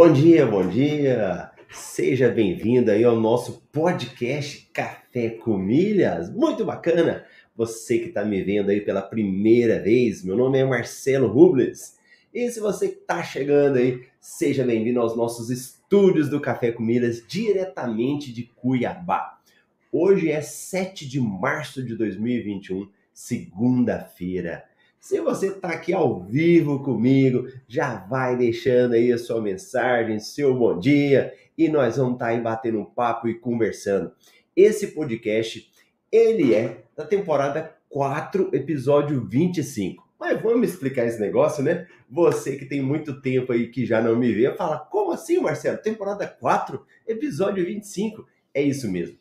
Bom dia, bom dia! Seja bem-vindo aí ao nosso podcast Café com Milhas. Muito bacana! Você que está me vendo aí pela primeira vez, meu nome é Marcelo Rubles. E se você está chegando aí, seja bem-vindo aos nossos estúdios do Café com Milhas, diretamente de Cuiabá. Hoje é 7 de março de 2021, segunda-feira. Se você está aqui ao vivo comigo, já vai deixando aí a sua mensagem, seu bom dia, e nós vamos estar tá aí batendo um papo e conversando. Esse podcast, ele é da temporada 4, episódio 25. Mas vamos explicar esse negócio, né? Você que tem muito tempo aí que já não me vê, fala, como assim, Marcelo? Temporada 4, episódio 25. É isso mesmo.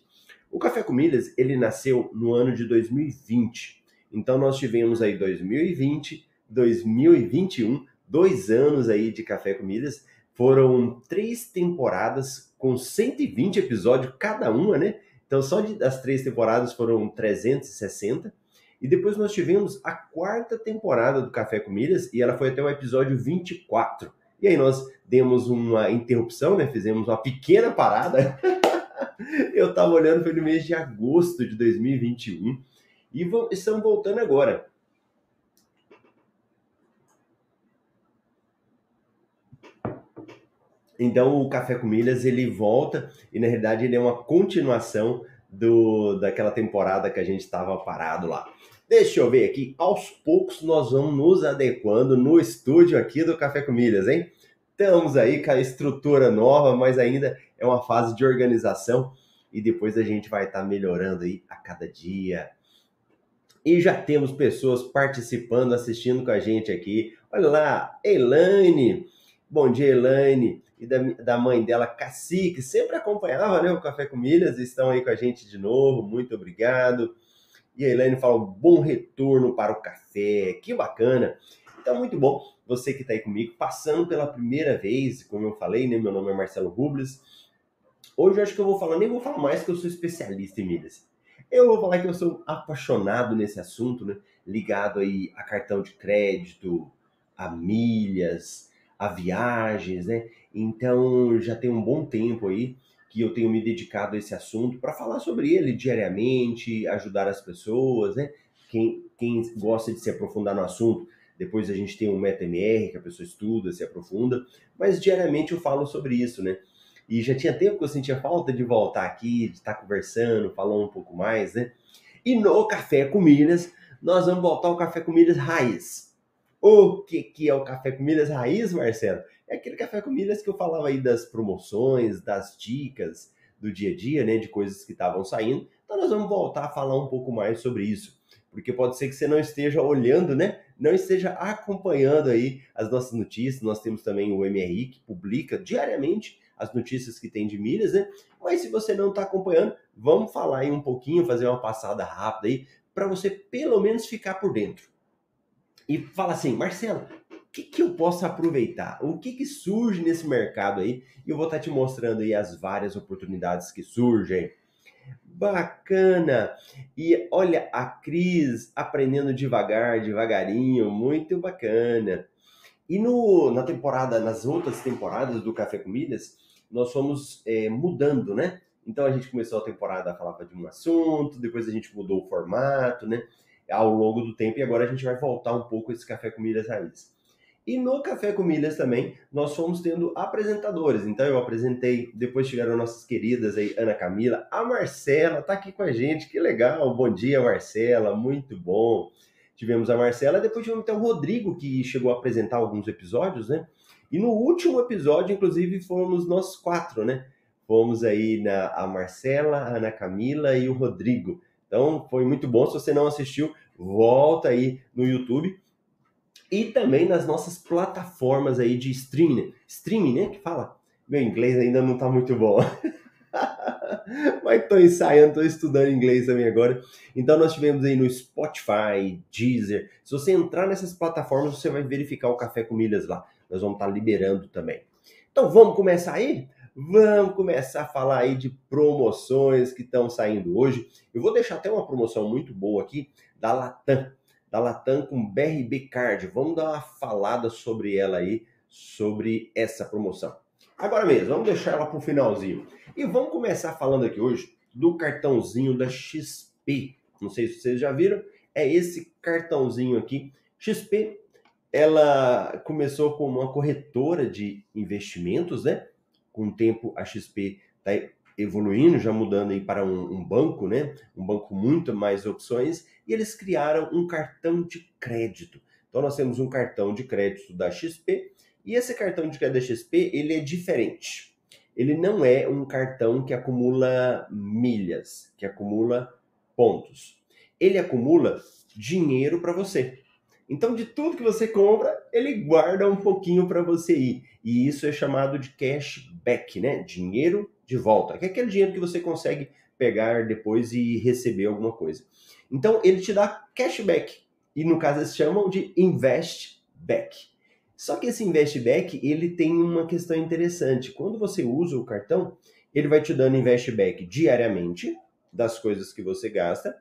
O Café com Milhas, ele nasceu no ano de 2020. Então nós tivemos aí 2020, 2021, dois anos aí de Café com Milhas. Foram três temporadas com 120 episódios cada uma, né? Então só das três temporadas foram 360. E depois nós tivemos a quarta temporada do Café com Milhas e ela foi até o episódio 24. E aí nós demos uma interrupção, né? Fizemos uma pequena parada. Eu estava olhando, foi no mês de agosto de 2021. E estamos voltando agora. Então o Café com Milhas ele volta e na realidade ele é uma continuação do daquela temporada que a gente estava parado lá. Deixa eu ver aqui, aos poucos nós vamos nos adequando no estúdio aqui do Café com Milhas, hein? Estamos aí com a estrutura nova, mas ainda é uma fase de organização e depois a gente vai estar tá melhorando aí a cada dia. E já temos pessoas participando, assistindo com a gente aqui. Olha lá, Elaine. Bom dia, Elaine. E da, da mãe dela, Cacique, sempre acompanhava né, o Café com Milhas, estão aí com a gente de novo. Muito obrigado. E a Elaine fala: bom retorno para o café, que bacana. Então, muito bom você que está aí comigo, passando pela primeira vez, como eu falei, né? Meu nome é Marcelo Rubles. Hoje eu acho que eu vou falar, nem vou falar mais que eu sou especialista em milhas. Eu vou falar que eu sou apaixonado nesse assunto, né? Ligado aí a cartão de crédito, a milhas, a viagens, né? Então já tem um bom tempo aí que eu tenho me dedicado a esse assunto para falar sobre ele diariamente, ajudar as pessoas, né? Quem, quem gosta de se aprofundar no assunto, depois a gente tem um MetaMR que a pessoa estuda, se aprofunda, mas diariamente eu falo sobre isso, né? E já tinha tempo que eu sentia falta de voltar aqui, de estar conversando, falando um pouco mais, né? E no Café com Milhas, nós vamos voltar ao Café com Milhas Raiz. O que, que é o Café com Milhas Raiz, Marcelo? É aquele Café com Milhas que eu falava aí das promoções, das dicas do dia a dia, né? De coisas que estavam saindo. Então nós vamos voltar a falar um pouco mais sobre isso. Porque pode ser que você não esteja olhando, né? Não esteja acompanhando aí as nossas notícias. Nós temos também o MRI que publica diariamente as notícias que tem de milhas, né? Mas se você não está acompanhando, vamos falar aí um pouquinho, fazer uma passada rápida aí, para você pelo menos ficar por dentro. E fala assim, Marcelo, o que, que eu posso aproveitar? O que, que surge nesse mercado aí? E eu vou estar tá te mostrando aí as várias oportunidades que surgem. Bacana! E olha a Cris aprendendo devagar, devagarinho, muito bacana. E no, na temporada, nas outras temporadas do Café Comidas, nós fomos é, mudando, né? Então a gente começou a temporada a falar de um assunto, depois a gente mudou o formato, né? Ao longo do tempo, e agora a gente vai voltar um pouco esse Café com Milhas Raiz. E no Café com Milhas também, nós fomos tendo apresentadores. Então eu apresentei, depois chegaram nossas queridas aí, Ana Camila, a Marcela tá aqui com a gente, que legal. Bom dia, Marcela, muito bom. Tivemos a Marcela, depois tivemos até o Rodrigo, que chegou a apresentar alguns episódios, né? E no último episódio, inclusive, fomos nós quatro, né? Fomos aí na a Marcela, a Ana Camila e o Rodrigo. Então foi muito bom. Se você não assistiu, volta aí no YouTube. E também nas nossas plataformas aí de streaming. Streaming, né? Que fala. Meu inglês ainda não tá muito bom. Mas estou ensaiando, estou estudando inglês também agora. Então nós tivemos aí no Spotify, Deezer. Se você entrar nessas plataformas, você vai verificar o Café com Milhas lá nós vamos estar liberando também. Então vamos começar aí? Vamos começar a falar aí de promoções que estão saindo hoje. Eu vou deixar até uma promoção muito boa aqui da Latam, da Latam com BRB Card. Vamos dar uma falada sobre ela aí, sobre essa promoção. Agora mesmo, vamos deixar ela para o finalzinho. E vamos começar falando aqui hoje do cartãozinho da XP. Não sei se vocês já viram, é esse cartãozinho aqui. XP, ela começou como uma corretora de investimentos, né? Com o tempo a XP está evoluindo, já mudando aí para um, um, banco, né? Um banco com muito mais opções, e eles criaram um cartão de crédito. Então nós temos um cartão de crédito da XP, e esse cartão de crédito da XP, ele é diferente. Ele não é um cartão que acumula milhas, que acumula pontos. Ele acumula dinheiro para você. Então, de tudo que você compra, ele guarda um pouquinho para você ir. E isso é chamado de cashback, né? Dinheiro de volta, que é aquele dinheiro que você consegue pegar depois e receber alguma coisa. Então ele te dá cashback e no caso eles chamam de investback. Só que esse investback ele tem uma questão interessante. Quando você usa o cartão, ele vai te dando investback diariamente das coisas que você gasta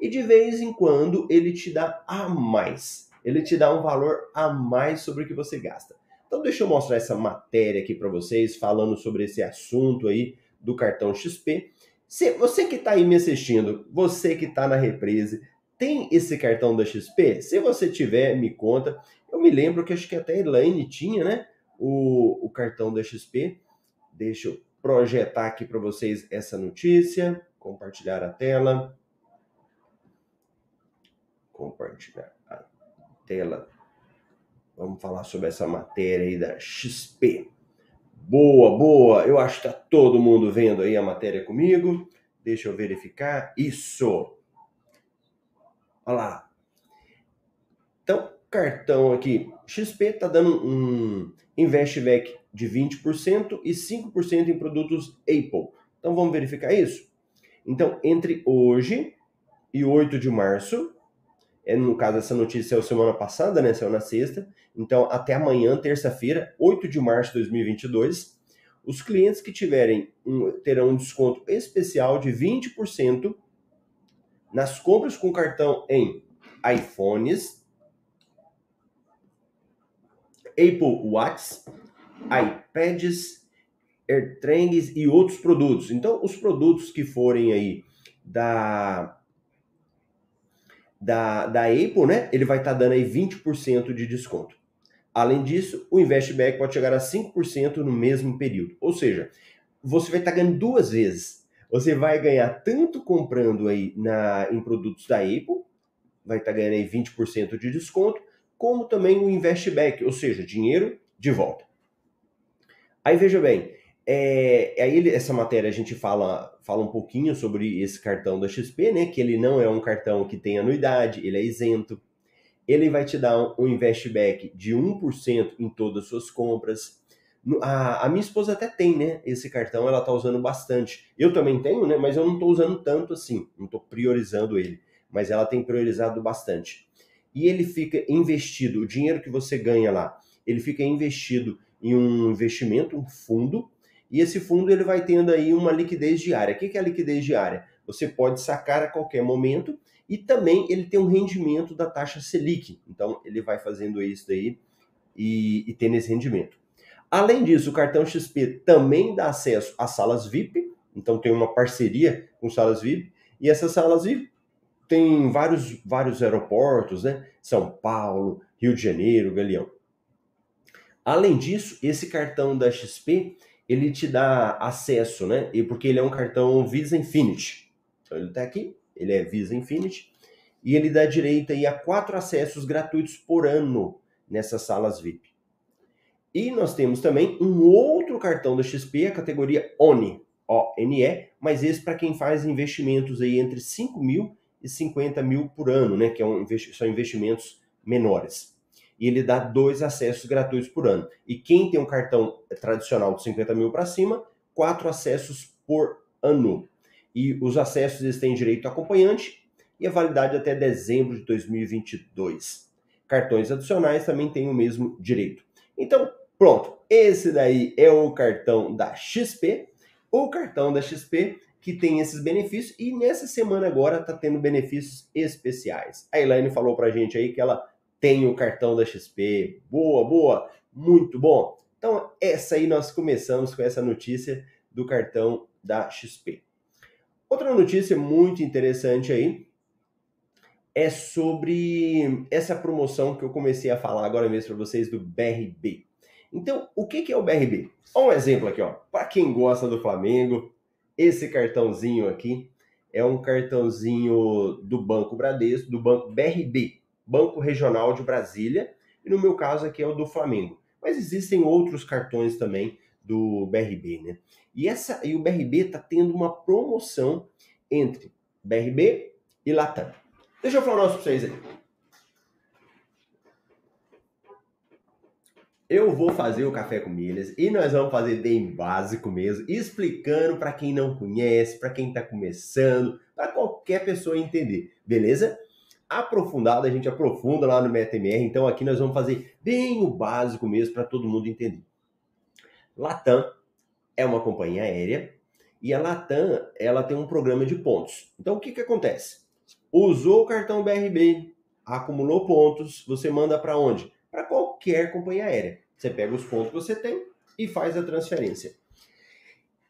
e de vez em quando ele te dá a mais. Ele te dá um valor a mais sobre o que você gasta. Então deixa eu mostrar essa matéria aqui para vocês, falando sobre esse assunto aí do cartão XP. Se você que está aí me assistindo, você que está na reprise, tem esse cartão da XP? Se você tiver, me conta. Eu me lembro que acho que até a Elaine tinha, né? O, o cartão da XP. Deixa eu projetar aqui para vocês essa notícia. Compartilhar a tela. Compartilhar tela Vamos falar sobre essa matéria aí da XP. Boa, boa. Eu acho que tá todo mundo vendo aí a matéria comigo. Deixa eu verificar. Isso. Olha lá. Então, cartão aqui. XP tá dando um investback de 20% e 5% em produtos Apple. Então, vamos verificar isso? Então, entre hoje e 8 de março, no caso, essa notícia é semana passada, né? Saiu na sexta. Então, até amanhã, terça-feira, 8 de março de 2022, os clientes que tiverem um, terão um desconto especial de 20% nas compras com cartão em iPhones, Apple Watch, iPads, AirTags e outros produtos. Então, os produtos que forem aí da da, da Apple, né, ele vai estar tá dando aí 20% de desconto. Além disso, o investback pode chegar a 5% no mesmo período. Ou seja, você vai estar tá ganhando duas vezes. Você vai ganhar tanto comprando aí na, em produtos da Apple, vai estar tá ganhando aí 20% de desconto, como também o investback, ou seja, dinheiro de volta. Aí veja bem, é, aí essa matéria a gente fala, fala um pouquinho sobre esse cartão da XP, né? Que ele não é um cartão que tem anuidade, ele é isento. Ele vai te dar um investback de 1% em todas as suas compras. A, a, minha esposa até tem, né? Esse cartão, ela tá usando bastante. Eu também tenho, né? Mas eu não tô usando tanto assim. Não tô priorizando ele. Mas ela tem priorizado bastante. E ele fica investido, o dinheiro que você ganha lá, ele fica investido em um investimento, um fundo, e esse fundo ele vai tendo aí uma liquidez diária. O que é a liquidez diária? Você pode sacar a qualquer momento e também ele tem um rendimento da taxa Selic. Então ele vai fazendo isso daí e, e tendo esse rendimento. Além disso, o cartão XP também dá acesso às salas VIP, então tem uma parceria com salas VIP, e essas salas VIP tem vários, vários aeroportos, né? São Paulo, Rio de Janeiro, Galeão. Além disso, esse cartão da XP ele te dá acesso, né? E porque ele é um cartão Visa Infinity. Então ele está aqui, ele é Visa Infinity e ele dá direito aí a quatro acessos gratuitos por ano nessas salas VIP. E nós temos também um outro cartão da XP, a categoria ONI, O-N-E, mas esse para quem faz investimentos aí entre 5 mil e 50 mil por ano, né? Que é um, são investimentos menores e ele dá dois acessos gratuitos por ano. E quem tem um cartão tradicional de 50 mil para cima, quatro acessos por ano. E os acessos eles têm direito a acompanhante e a validade até dezembro de 2022. Cartões adicionais também têm o mesmo direito. Então, pronto. Esse daí é o cartão da XP. O cartão da XP que tem esses benefícios e nessa semana agora está tendo benefícios especiais. A Elaine falou para gente aí que ela tem o cartão da XP. Boa, boa, muito bom. Então, essa aí nós começamos com essa notícia do cartão da XP. Outra notícia muito interessante aí é sobre essa promoção que eu comecei a falar agora mesmo para vocês do BRB. Então, o que é o BRB? Olha um exemplo aqui, ó. Para quem gosta do Flamengo, esse cartãozinho aqui é um cartãozinho do Banco Bradesco, do Banco BRB, Banco Regional de Brasília, e no meu caso aqui é o do Flamengo. Mas existem outros cartões também do BRB, né? E essa e o BRB está tendo uma promoção entre BRB e Latam. Deixa eu falar um negócio para vocês aí. Eu vou fazer o café com milhas e nós vamos fazer bem básico mesmo, explicando para quem não conhece, para quem está começando, para qualquer pessoa entender, beleza? Aprofundado, a gente aprofunda lá no MetaMR, então aqui nós vamos fazer bem o básico mesmo para todo mundo entender. Latam é uma companhia aérea e a Latam ela tem um programa de pontos. Então o que, que acontece? Usou o cartão BRB, acumulou pontos, você manda para onde? para qualquer companhia aérea. Você pega os pontos que você tem e faz a transferência.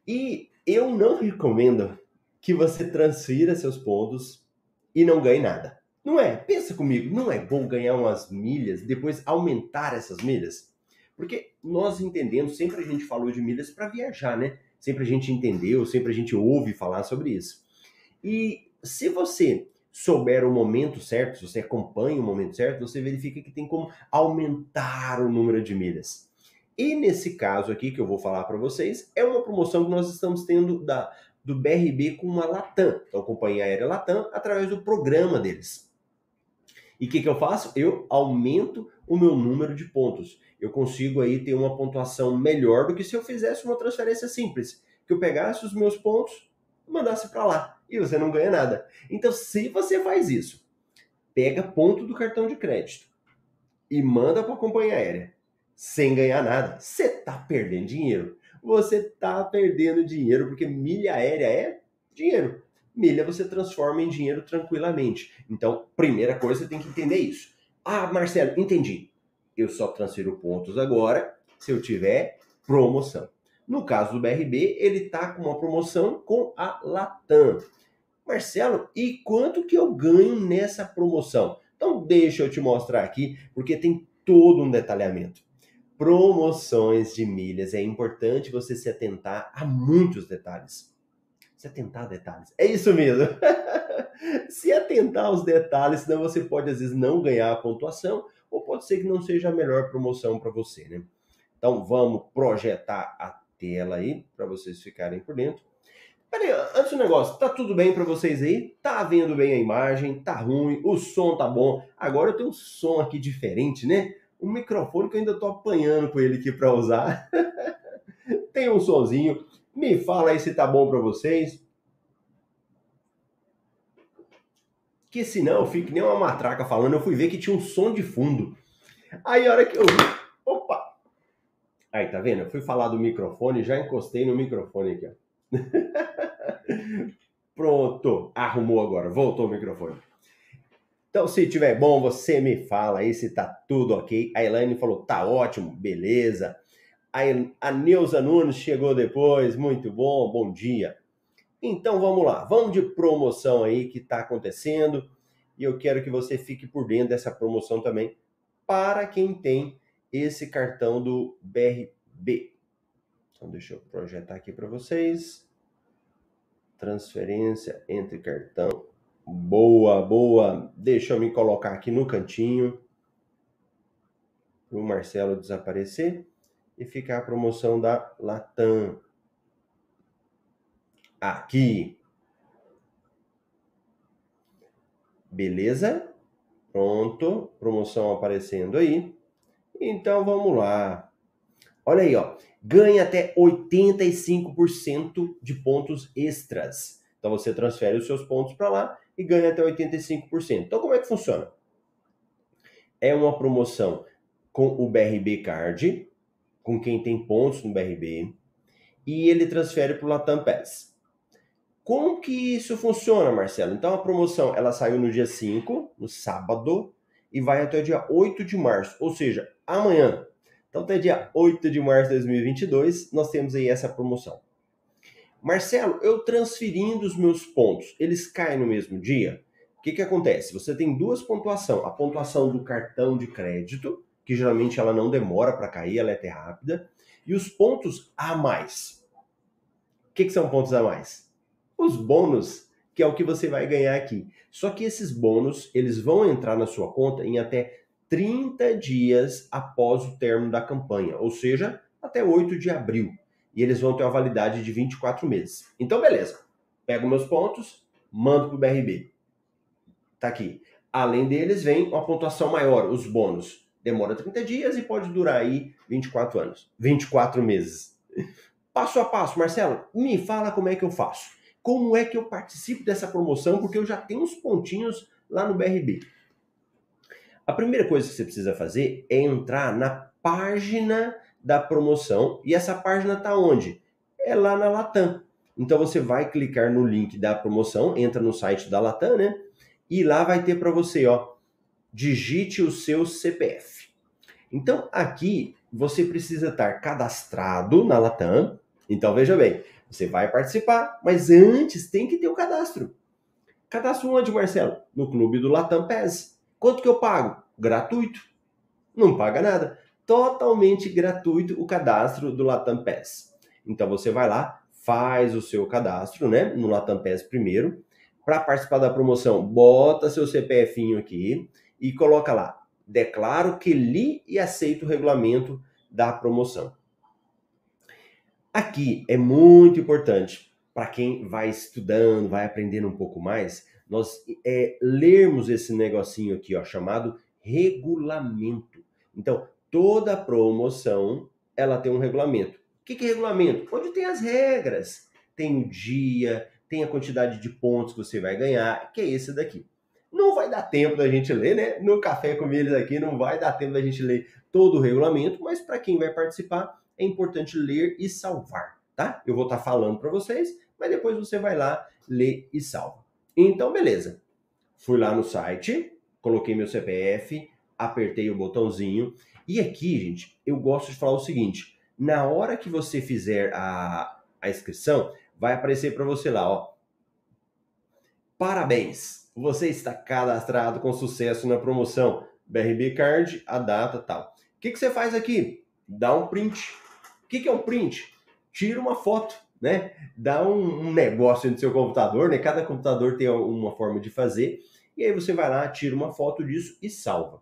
E eu não recomendo que você transfira seus pontos e não ganhe nada. Não é? Pensa comigo, não é bom ganhar umas milhas, depois aumentar essas milhas? Porque nós entendemos, sempre a gente falou de milhas para viajar, né? Sempre a gente entendeu, sempre a gente ouve falar sobre isso. E se você souber o momento certo, se você acompanha o momento certo, você verifica que tem como aumentar o número de milhas. E nesse caso aqui que eu vou falar para vocês, é uma promoção que nós estamos tendo da, do BRB com uma Latam, então a companhia aérea Latam, através do programa deles. E o que, que eu faço? Eu aumento o meu número de pontos. Eu consigo aí ter uma pontuação melhor do que se eu fizesse uma transferência simples. Que eu pegasse os meus pontos, mandasse para lá e você não ganha nada. Então, se você faz isso, pega ponto do cartão de crédito e manda para a companhia aérea sem ganhar nada, você está perdendo dinheiro. Você está perdendo dinheiro porque milha aérea é dinheiro. Milha você transforma em dinheiro tranquilamente. Então, primeira coisa, você tem que entender isso. Ah, Marcelo, entendi. Eu só transfiro pontos agora se eu tiver promoção. No caso do BRB, ele está com uma promoção com a Latam. Marcelo, e quanto que eu ganho nessa promoção? Então deixa eu te mostrar aqui, porque tem todo um detalhamento. Promoções de milhas, é importante você se atentar a muitos detalhes. Se atentar a detalhes. É isso mesmo. se atentar aos detalhes, senão você pode às vezes não ganhar a pontuação, ou pode ser que não seja a melhor promoção para você, né? Então vamos projetar a tela aí para vocês ficarem por dentro. Peraí, antes do negócio, tá tudo bem para vocês aí? Tá vendo bem a imagem? Tá ruim? O som tá bom? Agora eu tenho um som aqui diferente, né? Um microfone que eu ainda tô apanhando com ele aqui para usar. Tem um sonzinho. Me fala aí se tá bom para vocês. Que senão eu fico nem uma matraca falando. Eu fui ver que tinha um som de fundo. Aí a hora que eu vi, Aí, tá vendo? Eu fui falar do microfone, já encostei no microfone aqui, ó. Pronto, arrumou agora, voltou o microfone. Então, se tiver bom, você me fala aí se tá tudo ok. A Elaine falou, tá ótimo, beleza. A Neuza Nunes chegou depois, muito bom, bom dia. Então vamos lá, vamos de promoção aí que está acontecendo e eu quero que você fique por dentro dessa promoção também para quem tem esse cartão do BRB. Então, deixa eu projetar aqui para vocês. Transferência entre cartão. Boa, boa. Deixa eu me colocar aqui no cantinho. Para o Marcelo desaparecer. E ficar a promoção da Latam. Aqui. Beleza? Pronto. Promoção aparecendo aí. Então vamos lá. Olha aí, ó. Ganha até 85% de pontos extras. Então você transfere os seus pontos para lá e ganha até 85%. Então como é que funciona? É uma promoção com o BRB Card, com quem tem pontos no BRB, e ele transfere para o Latam Pass. Como que isso funciona, Marcelo? Então a promoção ela saiu no dia 5, no sábado, e vai até o dia 8 de março, ou seja, amanhã. Então, até dia 8 de março de 2022, nós temos aí essa promoção. Marcelo, eu transferindo os meus pontos, eles caem no mesmo dia? O que, que acontece? Você tem duas pontuações. A pontuação do cartão de crédito, que geralmente ela não demora para cair, ela é até rápida, e os pontos a mais. O que, que são pontos a mais? Os bônus, que é o que você vai ganhar aqui. Só que esses bônus, eles vão entrar na sua conta em até 30 dias após o término da campanha, ou seja, até 8 de abril. E eles vão ter uma validade de 24 meses. Então, beleza. Pego meus pontos, mando para o BRB. Tá aqui. Além deles, vem uma pontuação maior, os bônus. Demora 30 dias e pode durar aí 24 anos. 24 meses. Passo a passo, Marcelo, me fala como é que eu faço. Como é que eu participo dessa promoção? Porque eu já tenho uns pontinhos lá no BRB. A primeira coisa que você precisa fazer é entrar na página da promoção. E essa página está onde? É lá na Latam. Então você vai clicar no link da promoção, entra no site da Latam, né? E lá vai ter para você, ó, digite o seu CPF. Então aqui você precisa estar cadastrado na Latam. Então veja bem, você vai participar, mas antes tem que ter o cadastro. Cadastro onde, Marcelo? No clube do Latam PES. Quanto que eu pago? Gratuito. Não paga nada. Totalmente gratuito o cadastro do Latam PES. Então você vai lá, faz o seu cadastro, né, no Latam PES primeiro. Para participar da promoção, bota seu CPFinho aqui e coloca lá: declaro que li e aceito o regulamento da promoção. Aqui é muito importante para quem vai estudando, vai aprendendo um pouco mais, nós é, lermos esse negocinho aqui, ó, chamado regulamento. Então, toda promoção ela tem um regulamento. O que, que é regulamento? Onde tem as regras, tem o dia, tem a quantidade de pontos que você vai ganhar, que é esse daqui. Não vai dar tempo da gente ler, né? No café com eles aqui não vai dar tempo da gente ler todo o regulamento, mas para quem vai participar é importante ler e salvar, tá? Eu vou estar tá falando para vocês, mas depois você vai lá, lê e salva. Então, beleza. Fui lá no site, coloquei meu CPF, apertei o botãozinho. E aqui, gente, eu gosto de falar o seguinte: na hora que você fizer a, a inscrição, vai aparecer para você lá, ó. Parabéns! Você está cadastrado com sucesso na promoção BRB Card, a data tal. O que, que você faz aqui? Dá um print. O que, que é um print? Tira uma foto, né? Dá um, um negócio no seu computador, né? Cada computador tem uma forma de fazer. E aí você vai lá, tira uma foto disso e salva.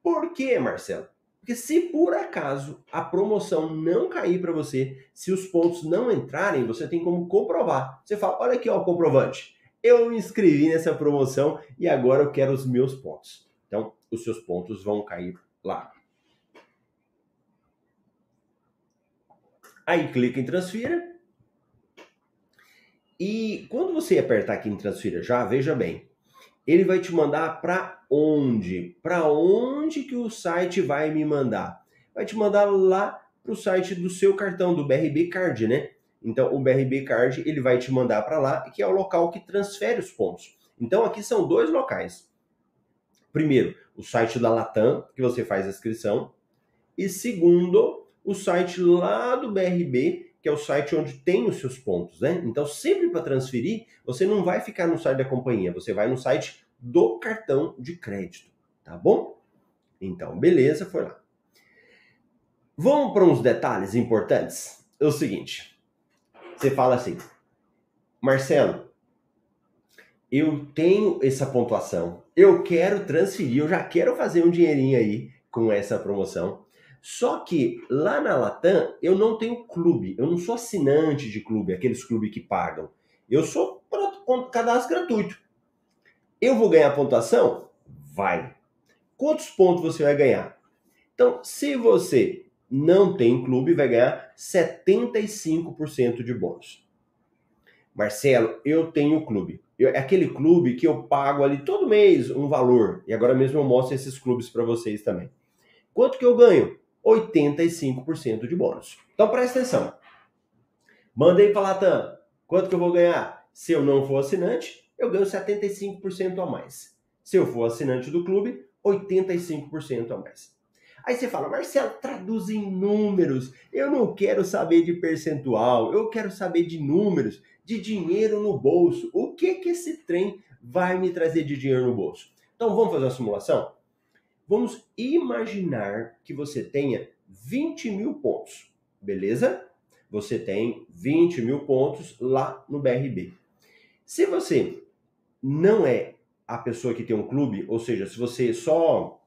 Por quê, Marcelo? Porque se por acaso a promoção não cair para você, se os pontos não entrarem, você tem como comprovar. Você fala: olha aqui ó, o comprovante. Eu me inscrevi nessa promoção e agora eu quero os meus pontos. Então, os seus pontos vão cair lá. Aí clica em transfira. E quando você apertar aqui em transfira já, veja bem, ele vai te mandar para onde? Para onde que o site vai me mandar? Vai te mandar lá para o site do seu cartão, do BRB Card, né? Então, o BRB Card ele vai te mandar para lá, que é o local que transfere os pontos. Então, aqui são dois locais. Primeiro, o site da Latam, que você faz a inscrição. E segundo, o site lá do BRB, que é o site onde tem os seus pontos, né? Então, sempre para transferir, você não vai ficar no site da companhia, você vai no site do cartão de crédito, tá bom? Então, beleza, foi lá. Vamos para uns detalhes importantes? É o seguinte, você fala assim, Marcelo, eu tenho essa pontuação, eu quero transferir, eu já quero fazer um dinheirinho aí com essa promoção. Só que lá na Latam eu não tenho clube, eu não sou assinante de clube, aqueles clubes que pagam. Eu sou cadastro gratuito. Eu vou ganhar pontuação? Vai. Quantos pontos você vai ganhar? Então, se você não tem clube, vai ganhar 75% de bônus. Marcelo, eu tenho clube. Eu, é aquele clube que eu pago ali todo mês um valor. E agora mesmo eu mostro esses clubes para vocês também. Quanto que eu ganho? 85% de bônus. Então presta atenção. Mandei para Latam. Quanto que eu vou ganhar? Se eu não for assinante, eu ganho 75% a mais. Se eu for assinante do clube, 85% a mais. Aí você fala, Marcelo, traduz em números. Eu não quero saber de percentual, eu quero saber de números, de dinheiro no bolso. O que que esse trem vai me trazer de dinheiro no bolso? Então vamos fazer uma simulação? Vamos imaginar que você tenha 20 mil pontos, beleza? Você tem 20 mil pontos lá no BRB. Se você não é a pessoa que tem um clube, ou seja, se você só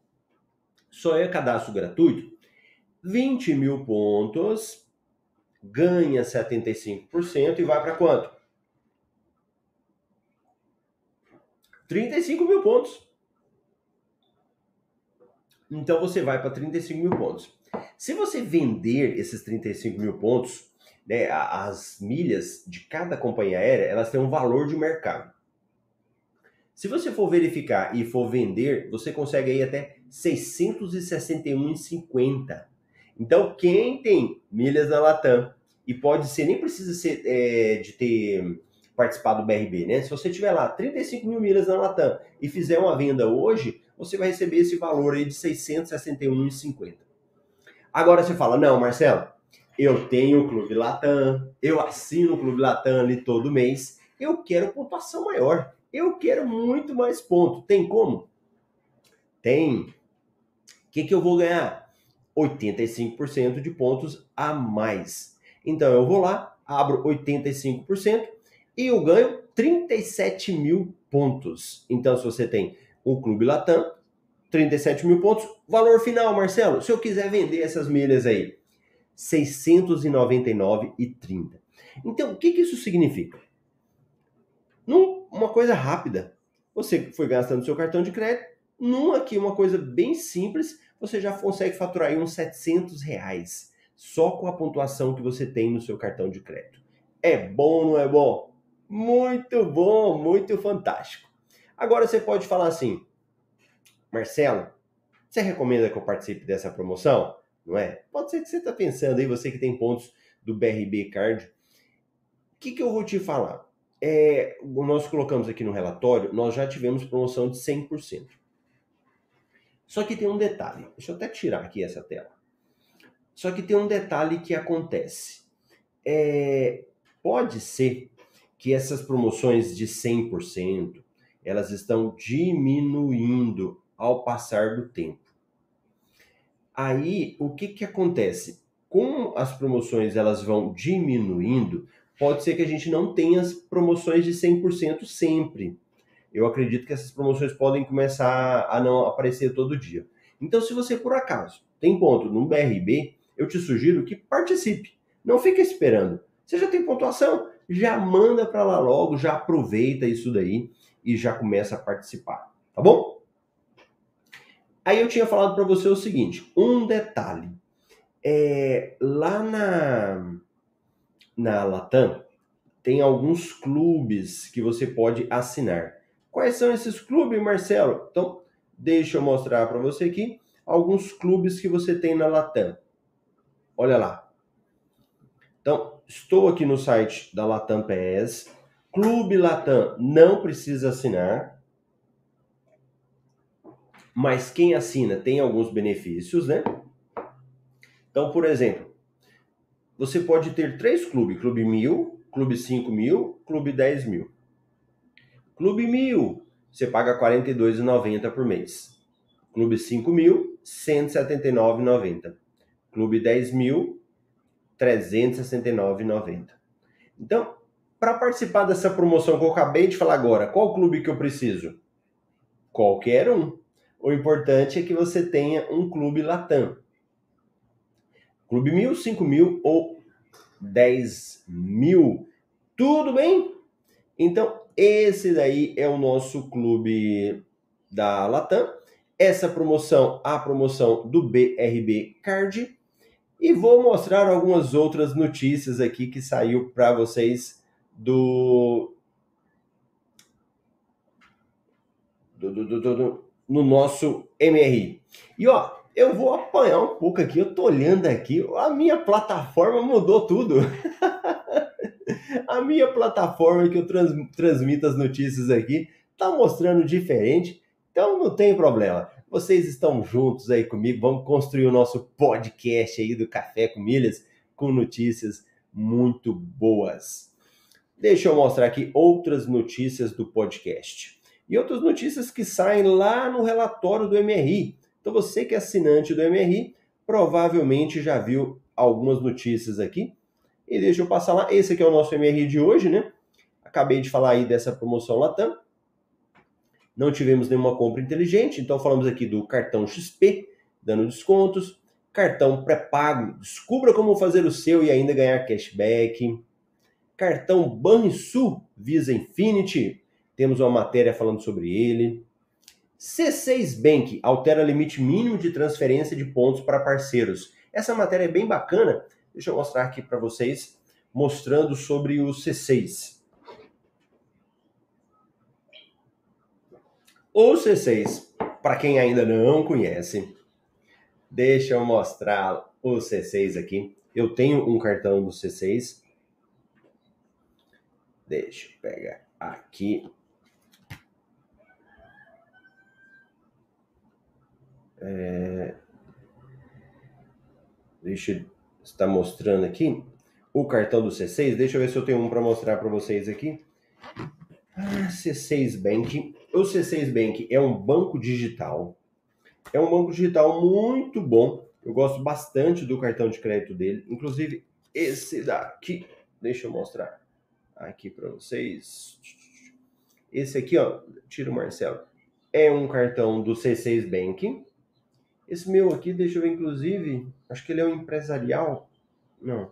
só é cadastro gratuito, 20 mil pontos, ganha 75% e vai para quanto? 35 mil pontos. Então você vai para 35 mil pontos. Se você vender esses 35 mil pontos, né, as milhas de cada companhia aérea, elas têm um valor de mercado. Se você for verificar e for vender, você consegue aí até 661,50. Então, quem tem milhas na Latam e pode ser, nem precisa ser é, de ter participado do BRB, né? Se você tiver lá 35 mil milhas na Latam e fizer uma venda hoje, você vai receber esse valor aí de 661,50. Agora você fala, não, Marcelo, eu tenho o Clube Latam, eu assino o Clube Latam ali todo mês, eu quero pontuação maior. Eu quero muito mais ponto. Tem como? Tem. O que, que eu vou ganhar? 85% de pontos a mais. Então eu vou lá, abro 85% e eu ganho 37 mil pontos. Então, se você tem o Clube Latam, 37 mil pontos. Valor final, Marcelo, se eu quiser vender essas milhas aí, 699,30. Então, o que, que isso significa? Num, uma coisa rápida. Você foi gastando seu cartão de crédito, num aqui, uma coisa bem simples, você já consegue faturar aí uns 700 reais só com a pontuação que você tem no seu cartão de crédito. É bom, não é bom? Muito bom, muito fantástico. Agora você pode falar assim, Marcelo, você recomenda que eu participe dessa promoção? Não é? Pode ser que você está pensando aí, você que tem pontos do BRB Card. O que, que eu vou te falar? é, nós colocamos aqui no relatório, nós já tivemos promoção de 100%. Só que tem um detalhe, deixa eu até tirar aqui essa tela. Só que tem um detalhe que acontece. É, pode ser que essas promoções de 100%, elas estão diminuindo ao passar do tempo. Aí, o que que acontece? Como as promoções elas vão diminuindo, pode ser que a gente não tenha as promoções de 100% sempre. Eu acredito que essas promoções podem começar a não aparecer todo dia. Então, se você por acaso tem ponto no BRB, eu te sugiro que participe. Não fique esperando. Você já tem pontuação? Já manda para lá logo, já aproveita isso daí e já começa a participar, tá bom? Aí eu tinha falado para você o seguinte, um detalhe. É, lá na na Latam, tem alguns clubes que você pode assinar. Quais são esses clubes, Marcelo? Então, deixa eu mostrar para você aqui alguns clubes que você tem na Latam. Olha lá. Então, estou aqui no site da Latam PS. Clube Latam não precisa assinar. Mas quem assina tem alguns benefícios, né? Então, por exemplo, você pode ter três clubes: Clube Mil, Clube 5 mil, Clube 10 mil. Clube Mil, você paga R$ 42,90 por mês. Clube 5 mil, R$ 179,90. Clube 10 mil, R$ 369,90. Então, para participar dessa promoção que eu acabei de falar agora, qual clube que eu preciso? Qualquer um. O importante é que você tenha um clube Latam. Clube mil, cinco mil ou dez mil. Tudo bem? Então, esse daí é o nosso clube da Latam. Essa promoção, a promoção do BRB Card. E vou mostrar algumas outras notícias aqui que saiu para vocês do do, do, do, do, no nosso MRI. E ó, eu vou apanhar um pouco aqui. Eu tô olhando aqui, a minha plataforma mudou tudo. a minha plataforma que eu trans, transmito as notícias aqui tá mostrando diferente, então não tem problema. vocês estão juntos aí comigo. Vamos construir o nosso podcast aí do Café com Milhas com notícias muito boas. Deixa eu mostrar aqui outras notícias do podcast. E outras notícias que saem lá no relatório do MRI. Então você que é assinante do MRI, provavelmente já viu algumas notícias aqui. E deixa eu passar lá. Esse aqui é o nosso MRI de hoje, né? Acabei de falar aí dessa promoção Latam não tivemos nenhuma compra inteligente, então falamos aqui do cartão XP, dando descontos, cartão pré-pago, descubra como fazer o seu e ainda ganhar cashback, cartão Banrisul Visa Infinity, temos uma matéria falando sobre ele, C6 Bank altera limite mínimo de transferência de pontos para parceiros. Essa matéria é bem bacana, deixa eu mostrar aqui para vocês, mostrando sobre o C6. O C6, para quem ainda não conhece, deixa eu mostrar o C6 aqui. Eu tenho um cartão do C6. Deixa eu pegar aqui. É... Deixa eu estar mostrando aqui o cartão do C6. Deixa eu ver se eu tenho um para mostrar para vocês aqui. Ah, C6 Bank o C6 Bank é um banco digital. É um banco digital muito bom. Eu gosto bastante do cartão de crédito dele. Inclusive, esse daqui. Deixa eu mostrar aqui para vocês. Esse aqui, ó. Tira o Marcelo. É um cartão do C6 Bank. Esse meu aqui, deixa eu ver, inclusive. Acho que ele é um empresarial. Não.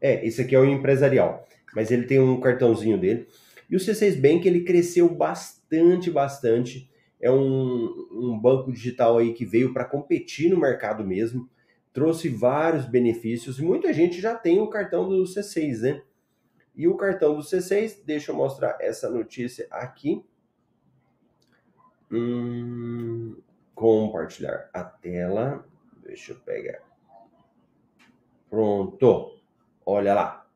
É, esse aqui é o empresarial. Mas ele tem um cartãozinho dele. E o C6 Bank ele cresceu bastante, bastante. É um, um banco digital aí que veio para competir no mercado mesmo, trouxe vários benefícios e muita gente já tem o cartão do C6, né? E o cartão do C6, deixa eu mostrar essa notícia aqui. Hum, compartilhar a tela. Deixa eu pegar. Pronto. Olha lá.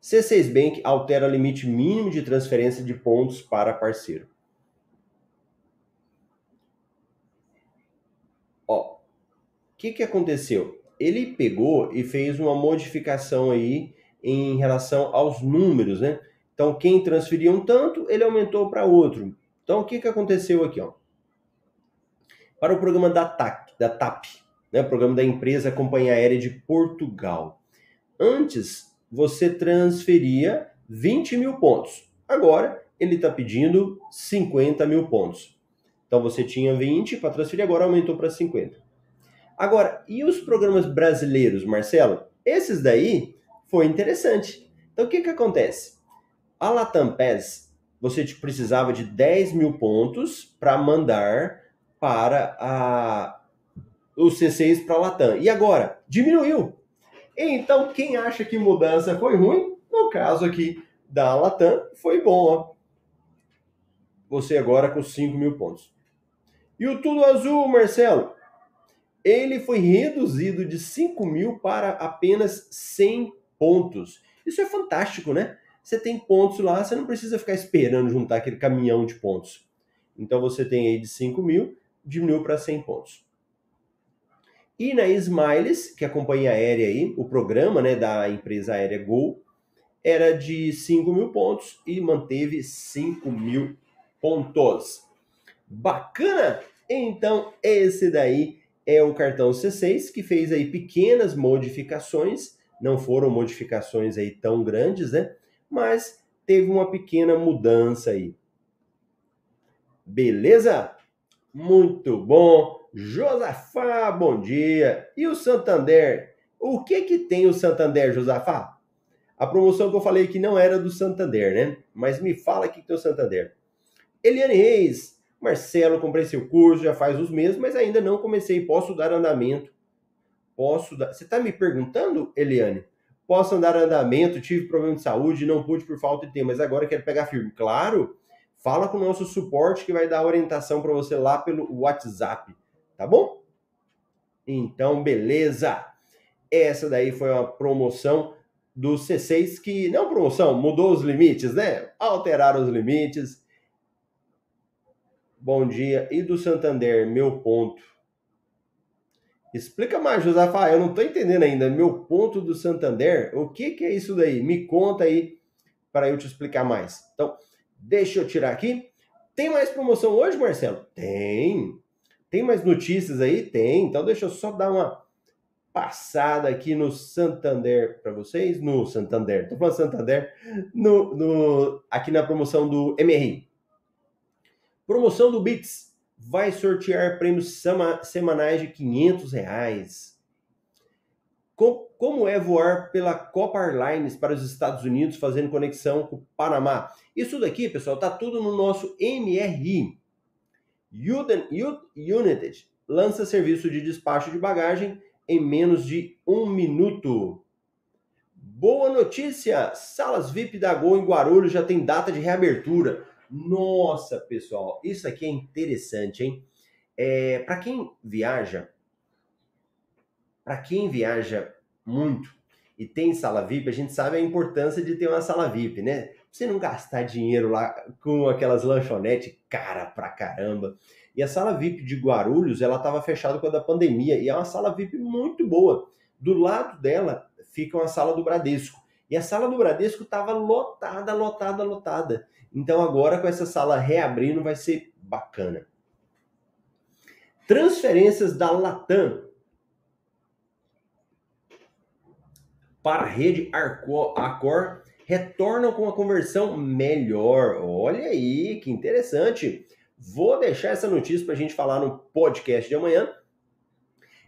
C6 Bank altera limite mínimo de transferência de pontos para parceiro. Ó, o que, que aconteceu? Ele pegou e fez uma modificação aí em relação aos números, né? Então, quem transferia um tanto, ele aumentou para outro. Então, o que, que aconteceu aqui? Ó? Para o programa da TAP, da TAP né? o programa da empresa Companhia Aérea de Portugal. Antes, você transferia 20 mil pontos. Agora, ele está pedindo 50 mil pontos. Então, você tinha 20 para transferir, agora aumentou para 50. Agora, e os programas brasileiros, Marcelo? Esses daí foi interessante. Então, o que, que acontece? A Latam você precisava de 10 mil pontos para mandar para a, o C6 para a Latam. E agora? Diminuiu. Então, quem acha que mudança foi ruim, no caso aqui da Latam, foi bom. Ó. Você agora com 5 mil pontos. E o Tudo Azul, Marcelo? Ele foi reduzido de 5 mil para apenas 100 pontos. Isso é fantástico, né? Você tem pontos lá, você não precisa ficar esperando juntar aquele caminhão de pontos. Então você tem aí de 5 mil, diminuiu para 100 pontos. E na Smiles, que é a companhia aérea aí, o programa né, da empresa aérea Gol, era de 5 mil pontos e manteve 5 mil pontos. Bacana? Então, esse daí é o cartão C6 que fez aí pequenas modificações, não foram modificações aí tão grandes, né? Mas teve uma pequena mudança aí. Beleza? Muito bom. Josafá, bom dia. E o Santander? O que que tem o Santander, Josafá? A promoção que eu falei que não era do Santander, né? Mas me fala aqui que tem o Santander. Eliane Reis, Marcelo, comprei seu curso já faz uns meses, mas ainda não comecei. Posso dar andamento? Posso dar. Você está me perguntando, Eliane? Posso dar andamento? Tive problema de saúde, não pude por falta de tempo, mas agora quero pegar firme. Claro, fala com o nosso suporte que vai dar orientação para você lá pelo WhatsApp tá bom? Então, beleza. Essa daí foi uma promoção do C6 que não promoção, mudou os limites, né? Alteraram os limites. Bom dia. E do Santander, meu ponto. Explica mais, Josafá. Eu não estou entendendo ainda. Meu ponto do Santander, o que, que é isso daí? Me conta aí para eu te explicar mais. Então, deixa eu tirar aqui. Tem mais promoção hoje, Marcelo? Tem. Tem mais notícias aí? Tem. Então, deixa eu só dar uma passada aqui no Santander para vocês. No Santander, tô falando Santander. No, no, aqui na promoção do MRI. Promoção do Bits vai sortear prêmios semanais de 500 reais. Como é voar pela Copa Airlines para os Estados Unidos fazendo conexão com o Panamá? Isso daqui, pessoal, tá tudo no nosso MRI. United lança serviço de despacho de bagagem em menos de um minuto. Boa notícia! Salas VIP da Gol em Guarulhos já tem data de reabertura. Nossa, pessoal, isso aqui é interessante, hein? É, para quem viaja, para quem viaja muito e tem sala VIP, a gente sabe a importância de ter uma sala VIP, né? Você não gastar dinheiro lá com aquelas lanchonetes cara pra caramba. E a sala VIP de Guarulhos, ela estava fechada com a pandemia e é uma sala VIP muito boa. Do lado dela fica uma sala do Bradesco. E a sala do Bradesco estava lotada, lotada, lotada. Então agora com essa sala reabrindo vai ser bacana. Transferências da Latam para a rede Accor retornam com a conversão melhor. Olha aí, que interessante. Vou deixar essa notícia para a gente falar no podcast de amanhã.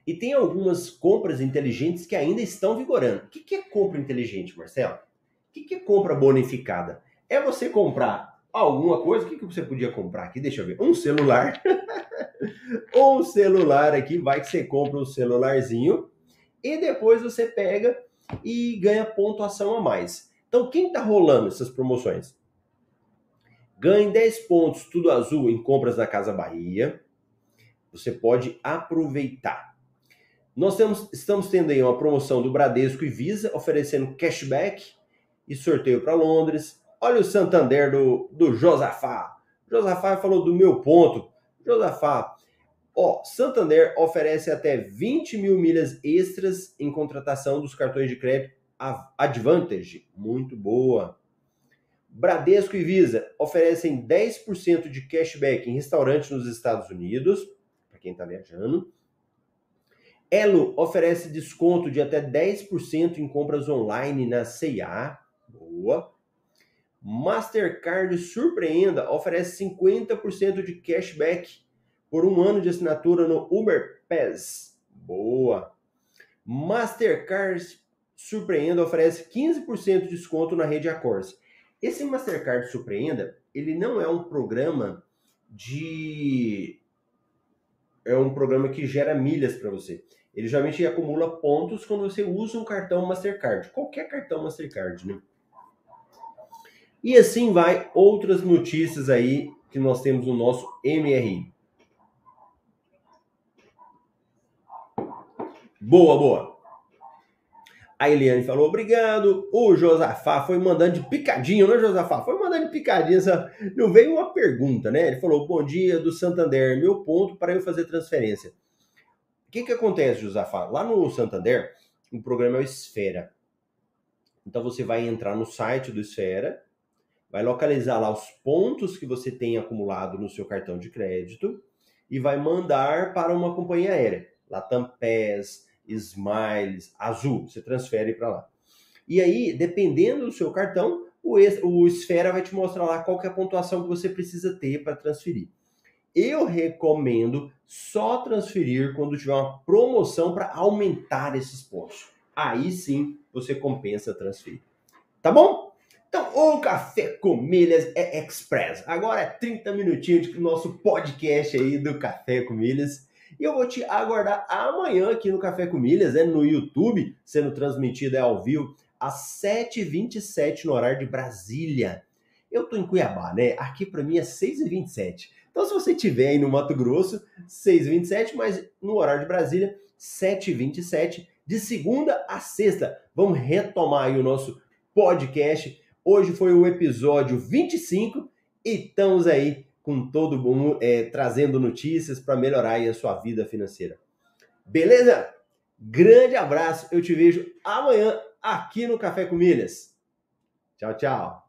E tem algumas compras inteligentes que ainda estão vigorando. O que é compra inteligente, Marcelo? O que é compra bonificada? é você comprar alguma coisa. O que você podia comprar aqui? Deixa eu ver. Um celular. um celular aqui. Vai que você compra um celularzinho. E depois você pega e ganha pontuação a mais. Então, quem está rolando essas promoções? Ganhe 10 pontos, tudo azul, em compras da Casa Bahia. Você pode aproveitar. Nós temos, estamos tendo aí uma promoção do Bradesco e Visa, oferecendo cashback e sorteio para Londres. Olha o Santander do, do Josafá. Josafá falou do meu ponto. Josafá, ó, Santander oferece até 20 mil milhas extras em contratação dos cartões de crédito Advantage. Muito boa. Bradesco e Visa oferecem 10% de cashback em restaurantes nos Estados Unidos, para quem está viajando. Elo oferece desconto de até 10% em compras online na CIA. Boa. Mastercard Surpreenda oferece 50% de cashback por um ano de assinatura no Uber Pass. Boa! Mastercard Surpreenda oferece 15% de desconto na rede Acors. Esse Mastercard Surpreenda, ele não é um programa de é um programa que gera milhas para você. Ele geralmente acumula pontos quando você usa um cartão Mastercard, qualquer cartão Mastercard, né? E assim vai outras notícias aí que nós temos no nosso MRI. Boa, boa. A Eliane falou obrigado. O Josafá foi mandando de picadinho, né, Josafá? Foi mandando de picadinho. Não veio uma pergunta, né? Ele falou: Bom dia do Santander, meu ponto para eu fazer transferência. O que, que acontece, Josafá? Lá no Santander, o programa é o Esfera. Então você vai entrar no site do Esfera vai localizar lá os pontos que você tem acumulado no seu cartão de crédito e vai mandar para uma companhia aérea, Latam PES, Smiles, Azul, você transfere para lá. E aí, dependendo do seu cartão, o, o Esfera vai te mostrar lá qual é a pontuação que você precisa ter para transferir. Eu recomendo só transferir quando tiver uma promoção para aumentar esses pontos. Aí sim você compensa transferir. Tá bom? Então, o Café com Milhas é Express. Agora é 30 minutinhos do nosso podcast aí do Café com Milhas. E eu vou te aguardar amanhã aqui no Café com Milhas, né, no YouTube, sendo transmitido é, ao vivo, às 7h27 no horário de Brasília. Eu tô em Cuiabá, né? Aqui para mim é 6h27. Então, se você estiver aí no Mato Grosso, 6h27, mas no horário de Brasília, 7h27, de segunda a sexta. Vamos retomar aí o nosso podcast Hoje foi o episódio 25 e estamos aí com todo mundo, é, trazendo notícias para melhorar a sua vida financeira. Beleza? Grande abraço, eu te vejo amanhã aqui no Café com Milhas. Tchau, tchau.